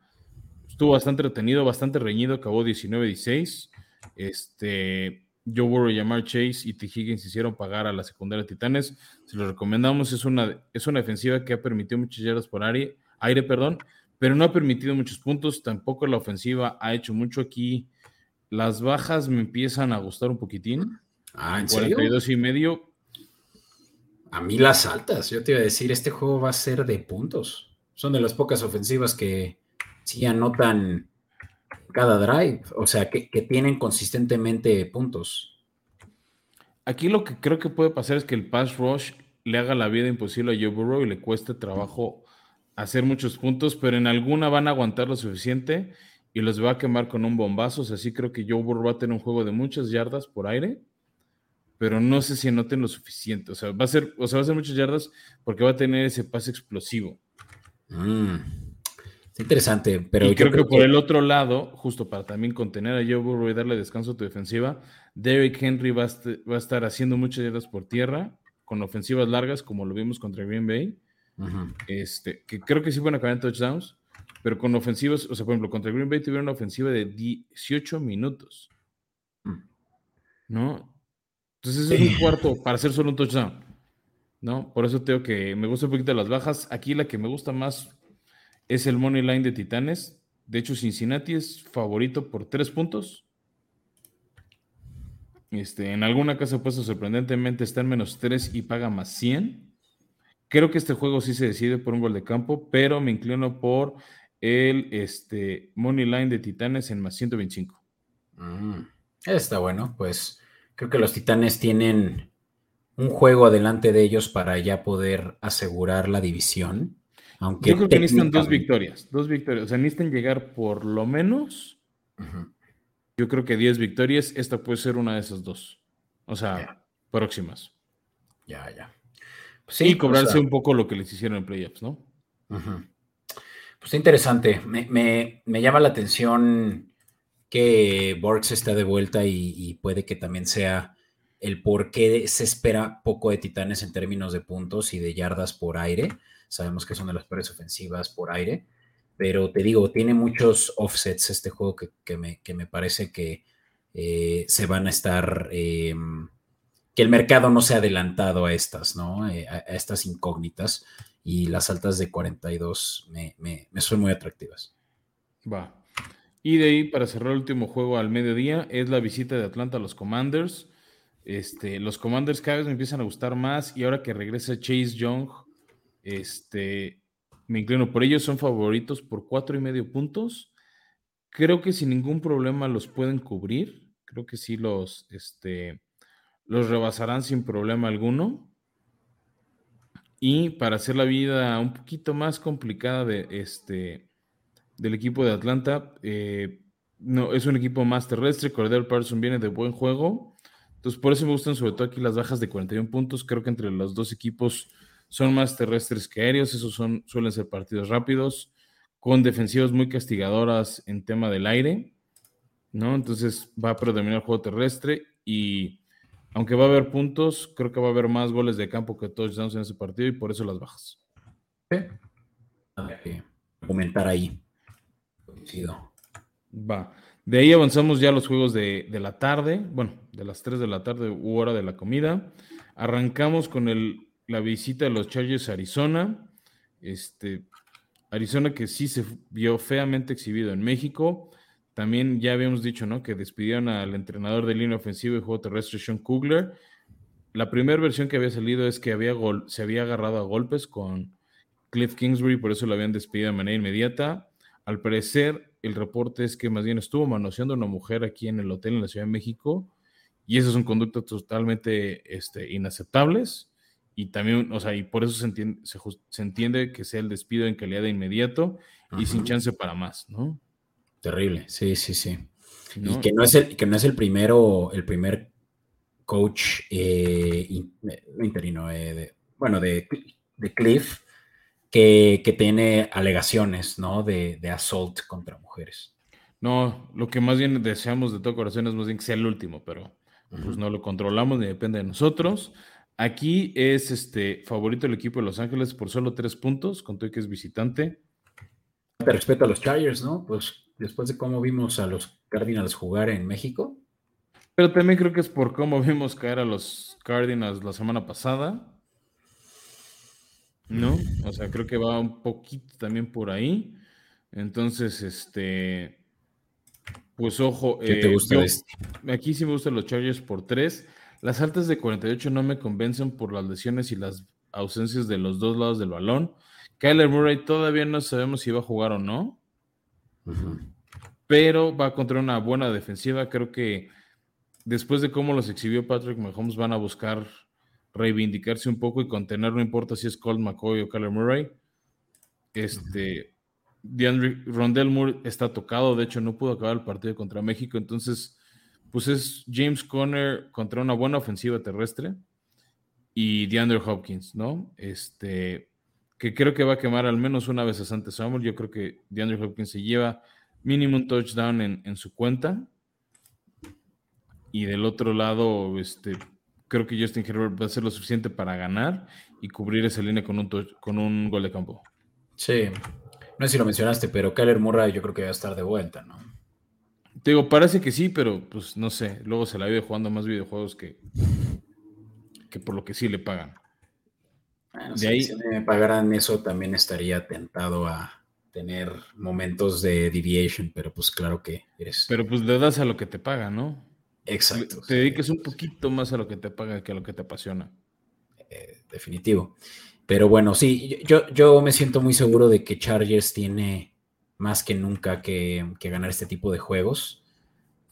Estuvo bastante retenido, bastante reñido, acabó 19-16. Este, Joe Burrow, Yamar Chase y T. Higgins hicieron pagar a la secundaria Titanes. Se lo recomendamos, es una, es una defensiva que ha permitido muchas yardas por aire, aire perdón, pero no ha permitido muchos puntos. Tampoco la ofensiva ha hecho mucho aquí. Las bajas me empiezan a gustar un poquitín. Ah, ¿en 42 y medio. A mí las altas. Yo te iba a decir, este juego va a ser de puntos. Son de las pocas ofensivas que sí anotan cada drive, o sea, que, tienen consistentemente puntos. Aquí lo que creo que puede pasar es que el pass rush le haga la vida imposible a Joe Burrow y le cueste trabajo hacer muchos puntos, pero en alguna van a aguantar lo suficiente y los va a quemar con un bombazo. O sea, sí creo que Joe Burrow va a tener un juego de muchas yardas por aire, pero no sé si anoten lo suficiente. O sea, va a ser, o sea, va a ser muchas yardas porque va a tener ese pase explosivo. Mm interesante, pero. Y creo, que por el otro lado, justo para también contener a Joe Burrow y darle descanso a tu defensiva, Derrick Henry va a, estar haciendo muchas yardas por tierra, con ofensivas largas, como lo vimos contra Green Bay. este, que creo que sí van a acabar en touchdowns, pero con ofensivas, o sea, por ejemplo, contra Green Bay tuvieron una ofensiva de 18 minutos. Mm. ¿No? Entonces es un cuarto para hacer solo un touchdown. ¿No? Por eso tengo que me gusta un poquito las bajas. Aquí la que me gusta más es el money line de Titanes. De hecho, Cincinnati es favorito por tres puntos. Este, en alguna casa puesto sorprendentemente está en menos 3 y paga más 100. Creo que este juego sí se decide por un gol de campo, pero me inclino por el este, Money Line de Titanes en más 125. Mm, está bueno, pues creo que los Titanes tienen un juego adelante de ellos para ya poder asegurar la división. Aunque Yo creo que necesitan dos victorias, dos victorias. O sea, necesitan llegar por lo menos. Yo creo que 10 victorias. Esta puede ser una de esas dos. O sea, próximas. Ya, ya. Sí, y cobrarse un poco lo que les hicieron en playoffs, ¿no? Pues interesante. Me, llama la atención que Borgs está de vuelta y, puede que también sea el por qué se espera poco de Titanes en términos de puntos y de yardas por aire. Sabemos que son de las peores ofensivas por aire, pero te digo, tiene muchos offsets este juego que, me, que me, parece que eh, se van a estar em, que el mercado no se ha adelantado a estas, ¿no? Eh, a, estas incógnitas y las altas de 42 me, me, son muy atractivas. Va. Y de ahí, para cerrar el último juego al mediodía, es la visita de Atlanta a los Commanders. Este, los Commanders cada vez me empiezan a gustar más y ahora que regresa Chase Young, este, me inclino por ellos, son favoritos por cuatro y medio puntos. Creo que sin ningún problema los pueden cubrir. Creo que sí los, este, los rebasarán sin problema alguno. Y para hacer la vida un poquito más complicada de este, del equipo de Atlanta, eh, no, es un equipo más terrestre. Cordell Parson viene de buen juego. Entonces, por eso me gustan sobre todo aquí las bajas de 41 puntos. Creo que entre los dos equipos son más terrestres que aéreos. Esos son, suelen ser partidos rápidos, con defensivas muy castigadoras en tema del aire. ¿no? Entonces va a predominar el juego terrestre y aunque va a haber puntos, creo que va a haber más goles de campo que touchdowns en ese partido y por eso las bajas. Sí. comentar ahí. Va. De ahí avanzamos ya a los juegos de, la tarde, bueno, de las 3 de la tarde u hora de la comida. Arrancamos con el, la visita de los Chargers a Arizona. Este, Arizona que sí se vio feamente exhibido en México. También ya habíamos dicho, ¿no? Que despidieron al entrenador de línea ofensiva y juego terrestre, Sean Kugler. La primera versión que había salido es que había se había agarrado a golpes con Cliff Kingsbury, por eso lo habían despedido de manera inmediata. Al parecer, el reporte es que más bien estuvo manoseando a una mujer aquí en el hotel en la Ciudad de México y esas son conductas totalmente este, inaceptables y también, o sea, y por eso se entiende, se, entiende que sea el despido en calidad de inmediato y sin chance para más, ¿no? Terrible, sí, sí, sí. Y que no es el, que no es el primero, el primer coach eh, eh interino, eh, bueno, de, de Cliff, que, tiene alegaciones, ¿no? De, de, assault contra mujeres. No, lo que más bien deseamos de todo corazón es más bien que sea el último, pero pues no lo controlamos ni depende de nosotros. Aquí es este favorito el equipo de Los Ángeles por solo tres puntos, con todo que es visitante. Te respeto a los Chargers, ¿no? Pues después de cómo vimos a los Cardinals jugar en México. Pero también creo que es por cómo vimos caer a los Cardinals la semana pasada. ¿No? O sea, creo que va un poquito también por ahí. Entonces, este. Pues ojo. ¿Qué te eh, gusta este? Aquí sí me gustan los Chargers por tres. Las altas de 48 no me convencen por las lesiones y las ausencias de los dos lados del balón. Kyler Murray todavía no sabemos si va a jugar o no pero va contra una buena defensiva. Creo que después de cómo los exhibió Patrick Mahomes, van a buscar reivindicarse un poco y contener, no importa si es Colt McCoy o Kyler Murray. Este, DeAndre, Rondell Moore está tocado, de hecho no pudo acabar el partido contra México, entonces pues es James Conner contra una buena ofensiva terrestre y DeAndre Hopkins, ¿no? Este, que creo que va a quemar al menos una vez a Sante Samuel. Yo creo que DeAndre Hopkins se lleva mínimo un touchdown en, su cuenta. Y del otro lado, este, creo que Justin Herbert va a ser lo suficiente para ganar y cubrir esa línea con un, con un gol de campo. Sí, no sé si lo mencionaste, pero Kyler Murray yo creo que va a estar de vuelta, ¿no? Te digo, parece que sí, pero pues no sé. Luego se la vive jugando más videojuegos que, que por lo que sí le pagan de ahí, si me pagaran eso, también estaría tentado a tener momentos de deviation, pero pues claro que eres. Pero pues le das a lo que te pagan, ¿no? Exacto. Te dediques un poquito más a lo que te paga que a lo que te apasiona. Eh, definitivo. Pero bueno, sí, yo, yo me siento muy seguro de que Chargers tiene más que nunca que, ganar este tipo de juegos.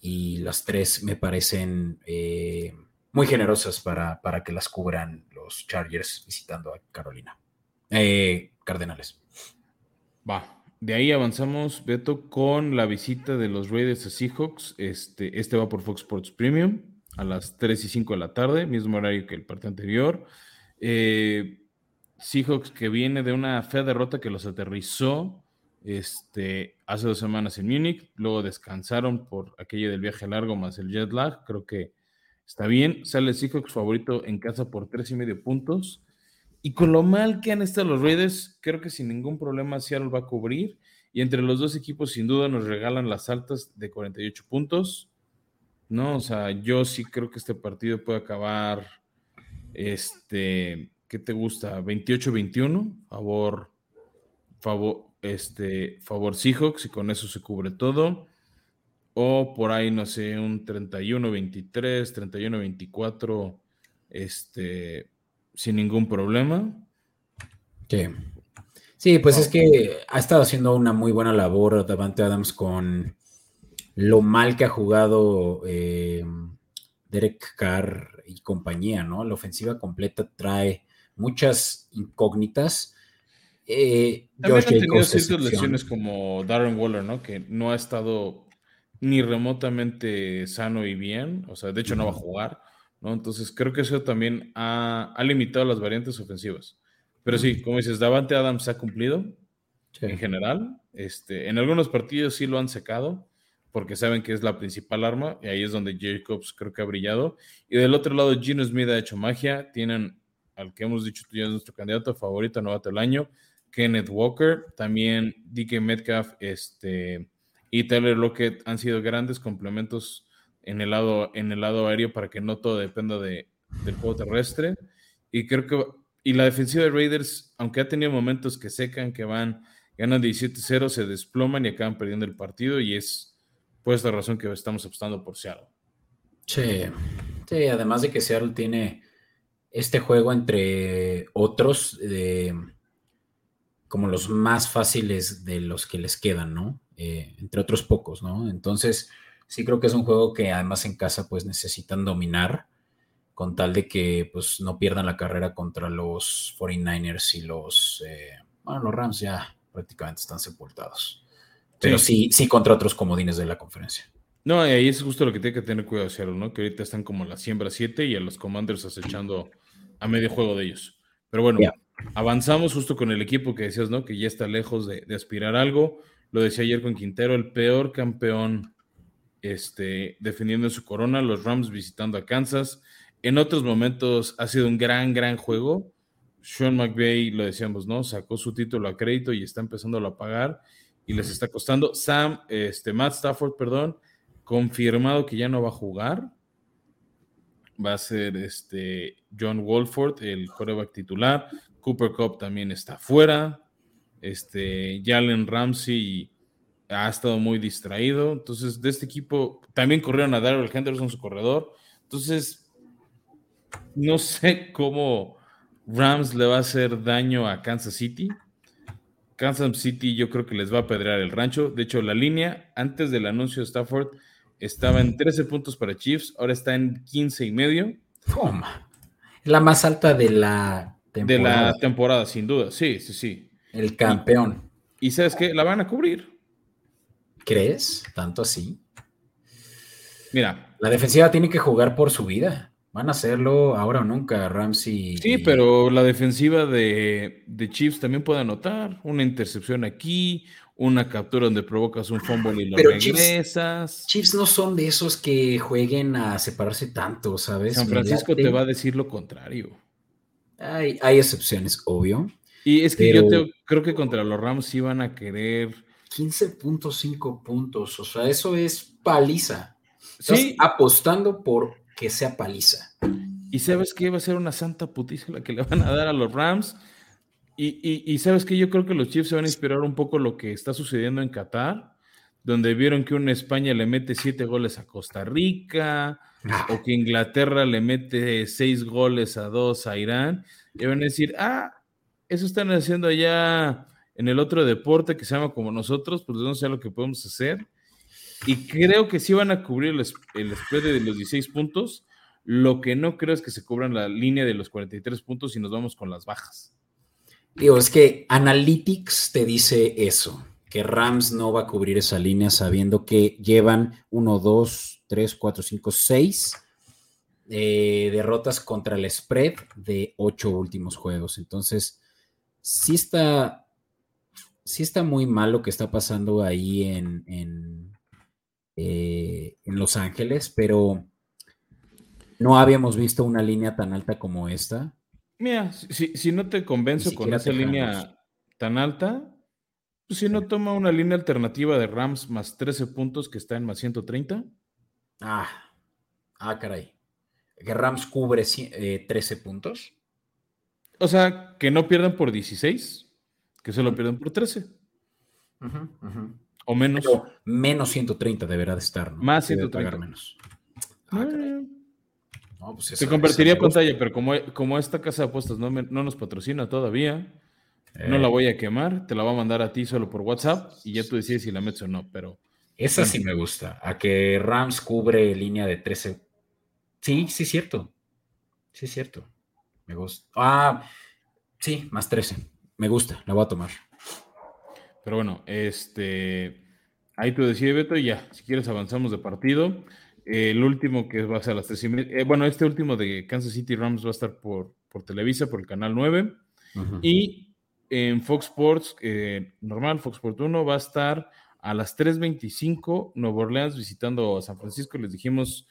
Y las tres me parecen eh, muy generosas para, para, que las cubran los Chargers visitando a Carolina. Eh, Cardenales. Va. De ahí avanzamos, Beto, con la visita de los Raiders a Seahawks. Este, este va por Fox Sports Premium a las 3 y 5 de la tarde, mismo horario que el partido anterior. Eh, Seahawks que viene de una fea derrota que los aterrizó este, hace dos semanas en Múnich, luego descansaron por aquello del viaje largo más el jet lag, creo que está bien. Sale Seahawks favorito en casa por tres y medio puntos. Y con lo mal que han estado los Raiders, creo que sin ningún problema Seattle va a cubrir. Y entre los dos equipos, sin duda, nos regalan las altas de 48 puntos. No, o sea, yo sí creo que este partido puede acabar, este, ¿qué te gusta? 28-21, favor, favor, este, favor Seahawks, y con eso se cubre todo. O por ahí, no sé, un 31-23, 31-24, este, sin ningún problema. Sí. Sí, pues es que ha estado haciendo una muy buena labor Davante Adams con lo mal que ha jugado eh, Derek Carr y compañía, ¿no? La ofensiva completa trae muchas incógnitas. Eh, También ha tenido ciertas lesiones como Darren Waller, ¿no? Que no ha estado ni remotamente sano y bien, o sea, de hecho no va a jugar. ¿No? Entonces creo que eso también ha, limitado las variantes ofensivas. Pero sí, como dices, Davante Adams ha cumplido en general. Este, en algunos partidos sí lo han secado porque saben que es la principal arma y ahí es donde Jacobs creo que ha brillado. Y del otro lado, Gino Smith ha hecho magia. Tienen al que hemos dicho tú ya es nuestro candidato favorito novato del año, Kenneth Walker, también DK Metcalf este, y Taylor Lockett han sido grandes complementos en el lado, en el lado aéreo para que no todo dependa de, del juego terrestre. Y creo que, y la defensiva de Raiders, aunque ha tenido momentos que secan, que van, ganan 17-0, se desploman y acaban perdiendo el partido y es por esta razón que estamos apostando por Seattle. Sí, sí, además de que Seattle tiene este juego entre otros, de, como los más fáciles de los que les quedan, ¿no? Eh, entre otros pocos, ¿no? Entonces, sí creo que es un juego que además en casa pues necesitan dominar con tal de que pues no pierdan la carrera contra los 49ers y los, eh, bueno, los Rams ya prácticamente están sepultados. Pero sí. sí, contra otros comodines de la conferencia. No, y ahí es justo lo que tiene que tener cuidado Seattle, ¿no? Que ahorita están como la siembra 7 y a los Commanders acechando a medio juego de ellos. Pero bueno, avanzamos justo con el equipo que decías, ¿no? Que ya está lejos de, de aspirar algo. Lo decía ayer con Quintero, el peor campeón este, defendiendo su corona, los Rams visitando a Kansas. En otros momentos ha sido un gran, gran juego. Sean McVay, lo decíamos, ¿no? Sacó su título a crédito y está empezando a pagar y les está costando. Sam, este, Matt Stafford, perdón, confirmado que ya no va a jugar. Va a ser este John Wolford, el coreback titular. Cooper Cup también está fuera. Este, Jalen Ramsey ha estado muy distraído. Entonces, de este equipo también corrieron a Daryl Henderson, su corredor. Entonces, no sé cómo Rams le va a hacer daño a Kansas City. Kansas City yo creo que les va a pedrear el rancho. De hecho, la línea antes del anuncio de Stafford estaba en 13 puntos para Chiefs, ahora está en 15 y medio. Toma. La más alta de la temporada. De la temporada, sin duda. Sí, sí, sí. El campeón. Y, y sabes qué, la van a cubrir. ¿Crees? ¿Tanto así? Mira. La defensiva tiene que jugar por su vida. Van a hacerlo ahora o nunca, Ramsey. Sí, pero la defensiva de, Chiefs también puede anotar. Una intercepción aquí, una captura donde provocas un fumble y lo regresas. Chiefs, no son de esos que jueguen a separarse tanto, ¿sabes? San Francisco te va a decir lo contrario. Hay, hay excepciones, obvio. Y es que yo creo que contra los Rams sí van a querer 15.5 puntos, o sea, eso es paliza. sí. apostando por que sea paliza. Y sabes que va a ser una santa putiza la que le van a dar a los Rams. Y, sabes que yo creo que los Chiefs se van a inspirar un poco lo que está sucediendo en Qatar, donde vieron que una España le mete siete goles a Costa Rica, Ah. o que Inglaterra le mete seis goles a dos a Irán, y van a decir, ah, eso están haciendo allá en el otro deporte que se llama como nosotros, pues no sé lo que podemos hacer. Y creo que sí van a cubrir el, spread de los 16 puntos. Lo que no creo es que se cubran la línea de los 43 puntos y nos vamos con las bajas. Digo, es que Analytics te dice eso, que Rams no va a cubrir esa línea sabiendo que llevan 1, 2, 3, 4, 5, 6 derrotas contra el spread de 8 últimos juegos. Entonces, sí está, sí está muy mal lo que está pasando ahí en, en, eh, en Los Ángeles, pero no habíamos visto una línea tan alta como esta. Mira, si, si no te convenzo con esa línea tan alta, pues si no toma una línea alternativa de Rams más 13 puntos que está en más 130. Ah, ah, caray. Que Rams cubre eh, 13 puntos. O sea, que no pierdan por 16, que solo pierdan por 13. Uh -huh, uh -huh. O menos. Pero menos 130 deberá de estar, ¿no? Más 130. Pagar menos. Ah, eh, no, pues Se convertiría en pantalla, pero como, como esta casa de apuestas no, me, no nos patrocina todavía, eh. no la voy a quemar, te la voy a mandar a ti solo por WhatsApp y ya tú decides si la metes o no, pero... Esa sí me gusta, a que Rams cubre línea de 13. Sí, sí es cierto. Sí es cierto. Me gusta. Ah, sí, más 13. Me gusta, la voy a tomar. Pero bueno, este... Ahí tú decides, Beto, y ya, si quieres avanzamos de partido. Eh, el último que va a ser a las tres y media. Eh, bueno, este último de Kansas City Rams va a estar por, por Televisa, por el canal 9. Uh -huh. Y en Fox Sports, eh, normal, Fox Sports 1, va a estar a las 3.25 Nueva Orleans visitando a San Francisco. Les dijimos,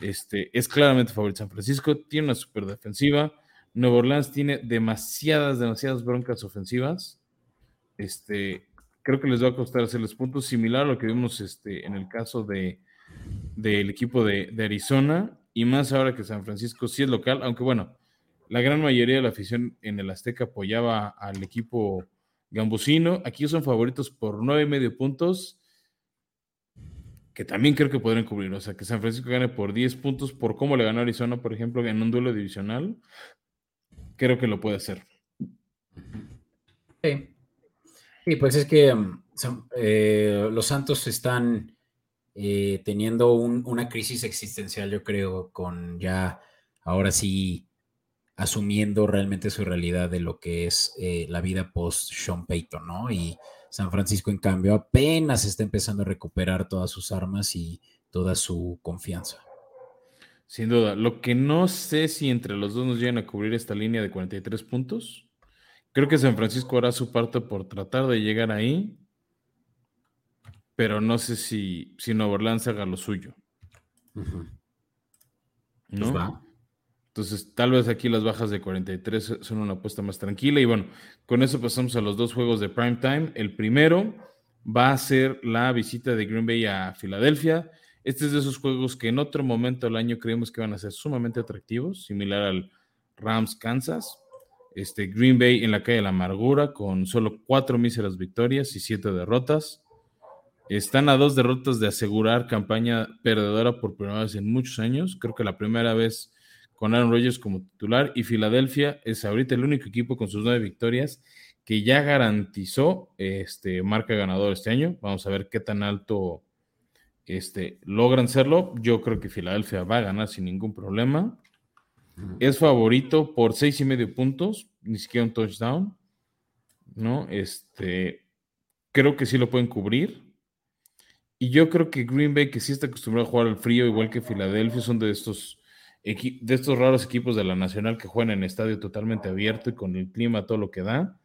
este, es claramente favorito San Francisco, tiene una super defensiva. Nueva Orleans tiene demasiadas, demasiadas broncas ofensivas. Este, creo que les va a costar hacerles puntos, similar a lo que vimos este, en el caso de del equipo de, Arizona y más ahora que San Francisco sí es local, aunque bueno, la gran mayoría de la afición en el Azteca apoyaba al equipo gambusino. Aquí son favoritos por nueve y medio puntos, que también creo que podrían cubrir. O sea, que San Francisco gane por 10 puntos por cómo le ganó Arizona, por ejemplo, en un duelo divisional. Creo que lo puede hacer. Sí. Sí, pues es que son, eh, los Santos están eh, teniendo un, una crisis existencial, yo creo, con ya ahora sí asumiendo realmente su realidad de lo que es eh, la vida post Sean Payton, ¿no? Y San Francisco, en cambio, apenas está empezando a recuperar todas sus armas y toda su confianza. Sin duda. Lo que no sé si entre los dos nos llegan a cubrir esta línea de 43 puntos. Creo que San Francisco hará su parte por tratar de llegar ahí pero no sé si, si Nueva Orleans haga lo suyo. Uh -huh. ¿No? Pues Entonces, tal vez aquí las bajas de 43 son una apuesta más tranquila. Y bueno, con eso pasamos a los dos juegos de prime time. El primero va a ser la visita de Green Bay a Filadelfia. Este es de esos juegos que en otro momento del año creímos que iban a ser sumamente atractivos, similar al Rams Kansas. Este, Green Bay en la calle de la amargura, con solo cuatro míseras victorias y siete derrotas. Están a dos derrotas de asegurar campaña perdedora por primera vez en muchos años. Creo que la primera vez con Aaron Rodgers como titular. Y Filadelfia es ahorita el único equipo con sus nueve victorias que ya garantizó este, marca ganador este año. Vamos a ver qué tan alto este, logran serlo. Yo creo que Filadelfia va a ganar sin ningún problema. Es favorito por seis y medio puntos, ni siquiera un touchdown. ¿No? Este, creo que sí lo pueden cubrir. Y yo creo que Green Bay, que sí está acostumbrado a jugar al frío, igual que Filadelfia, son de estos, de estos raros equipos de la Nacional que juegan en estadio totalmente abierto y con el clima, todo lo que da.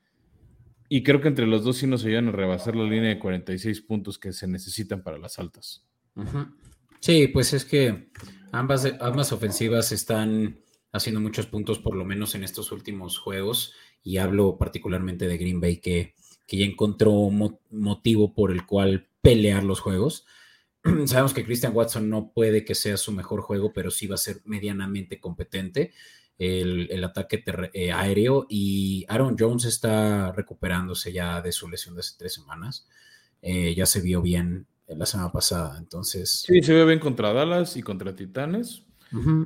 Y creo que entre los dos sí nos ayudan a rebasar la línea de 46 puntos que se necesitan para las altas. Sí, pues es que ambas, ambas ofensivas están haciendo muchos puntos, por lo menos en estos últimos juegos. Y hablo particularmente de Green Bay, que, que ya encontró mo motivo por el cual pelear los juegos. Sabemos que Christian Watson no puede que sea su mejor juego, pero sí va a ser medianamente competente el, el ataque eh, aéreo y Aaron Jones está recuperándose ya de su lesión de hace tres semanas. Eh, ya se vio bien la semana pasada. Entonces. Sí, se ve bien contra Dallas y contra Titanes.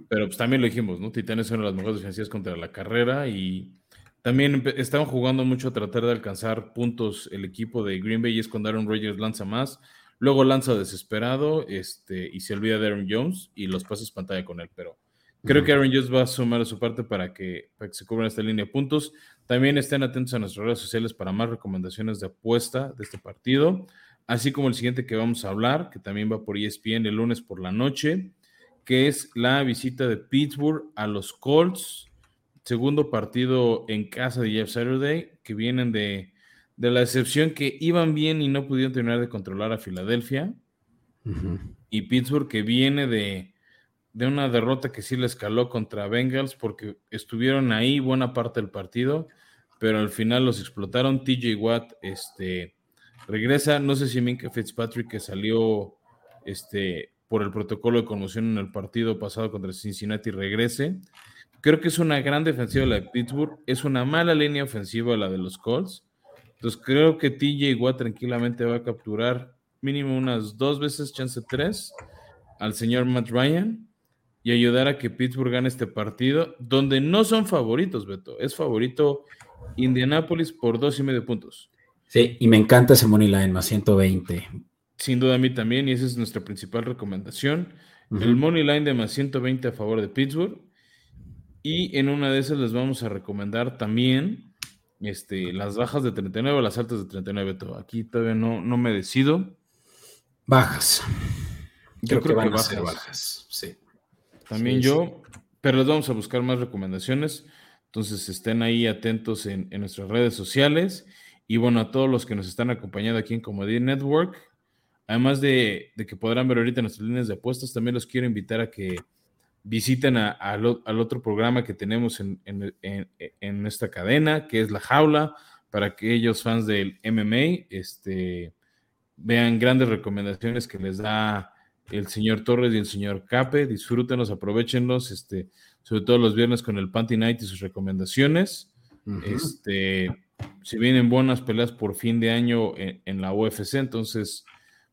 Pero pues también lo dijimos, ¿no? Titanes son las mejores defensivas contra la carrera y también estaban jugando mucho a tratar de alcanzar puntos el equipo de Green Bay y es cuando Aaron Rodgers lanza más. Luego lanza desesperado este, y se olvida de Aaron Jones y los pases pantalla con él. Pero creo que Aaron Jones va a sumar a su parte para que, para que se cubran esta línea de puntos. También estén atentos a nuestras redes sociales para más recomendaciones de apuesta de este partido, así como el siguiente que vamos a hablar, que también va por ESPN el lunes por la noche, que es la visita de Pittsburgh a los Colts segundo partido en casa de Jeff Saturday, que vienen de, la excepción que iban bien y no pudieron terminar de controlar a Filadelfia. Y Pittsburgh, que viene de, una derrota que sí le escaló contra Bengals, porque estuvieron ahí buena parte del partido, pero al final los explotaron. TJ Watt este, regresa. No sé si Minka Fitzpatrick, que salió este, por el protocolo de conmoción en el partido pasado contra Cincinnati, regrese. Creo que es una gran defensiva la de Pittsburgh, es una mala línea ofensiva la de los Colts. Entonces creo que TJ Watt tranquilamente va a capturar mínimo unas dos veces, chance tres, al señor Matt Ryan y ayudar a que Pittsburgh gane este partido, donde no son favoritos, Beto. Es favorito Indianapolis por dos y medio puntos. Sí, y me encanta ese money line más 120. Sin duda a mí también, y esa es nuestra principal recomendación. El money line de más 120 a favor de Pittsburgh y en una de esas les vamos a recomendar también este, las bajas de 39 o las altas de 39. Todo. Aquí todavía no, no me decido. Bajas. Yo creo, que, van a ser bajas. Sí. También yo, pero les vamos a buscar más recomendaciones. Entonces estén ahí atentos en, nuestras redes sociales. Y bueno, a todos los que nos están acompañando aquí en Comedy Network, además de, de que podrán ver ahorita nuestras líneas de apuestas, también los quiero invitar a que visiten al otro programa que tenemos en, en, esta cadena, que es La Jaula, para aquellos fans del MMA, este, vean grandes recomendaciones que les da el señor Torres y el señor Cape, disfrútenlos, aprovechenlos, este, sobre todo los viernes con el Panty Night y sus recomendaciones. Este, si vienen buenas peleas por fin de año en, la UFC, entonces,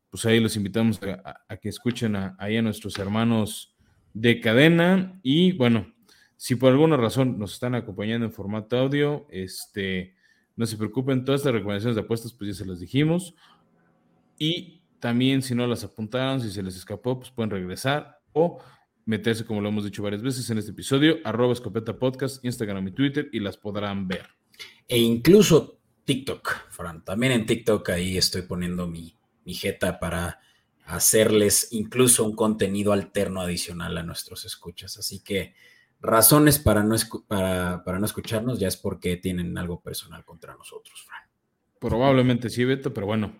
pues ahí los invitamos a, que escuchen ahí a nuestros hermanos de cadena. Y bueno, si por alguna razón nos están acompañando en formato audio, este, no se preocupen, todas estas recomendaciones de apuestas, pues ya se las dijimos. Y también si no las apuntaron, si se les escapó, pues pueden regresar o meterse, como lo hemos dicho varias veces en este episodio, arroba escopeta podcast, Instagram y Twitter, y las podrán ver. E incluso TikTok, Fran. También en TikTok ahí estoy poniendo mi, mi jeta para hacerles incluso un contenido alterno adicional a nuestros escuchas. Así que razones para no, para, no escucharnos ya es porque tienen algo personal contra nosotros, Frank. Probablemente sí, Beto, pero bueno,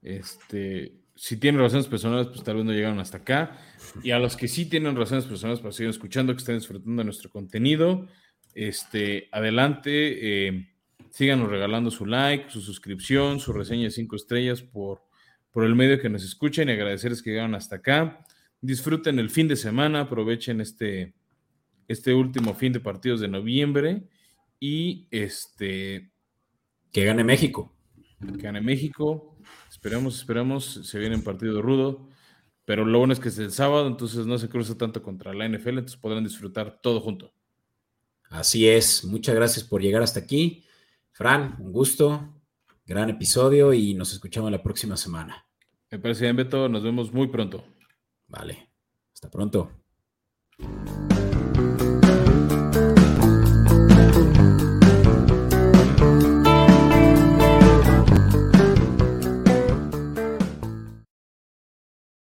este, si tienen razones personales, pues tal vez no llegaron hasta acá. Y a los que sí tienen razones personales para seguir escuchando, que estén disfrutando de nuestro contenido, este, adelante, eh, síganos regalando su like, su suscripción, su reseña de cinco estrellas por por el medio que nos escuchen y agradecerles que llegaron hasta acá. Disfruten el fin de semana, aprovechen este, este último fin de partidos de noviembre y este... Que gane México. Que gane México. Esperamos, esperamos, se viene un partido rudo, pero lo bueno es que es el sábado, entonces no se cruza tanto contra la NFL, entonces podrán disfrutar todo junto. Así es, muchas gracias por llegar hasta aquí. Fran, un gusto, gran episodio y nos escuchamos la próxima semana. Me parece bien, Beto. Nos vemos muy pronto. Vale. Hasta pronto.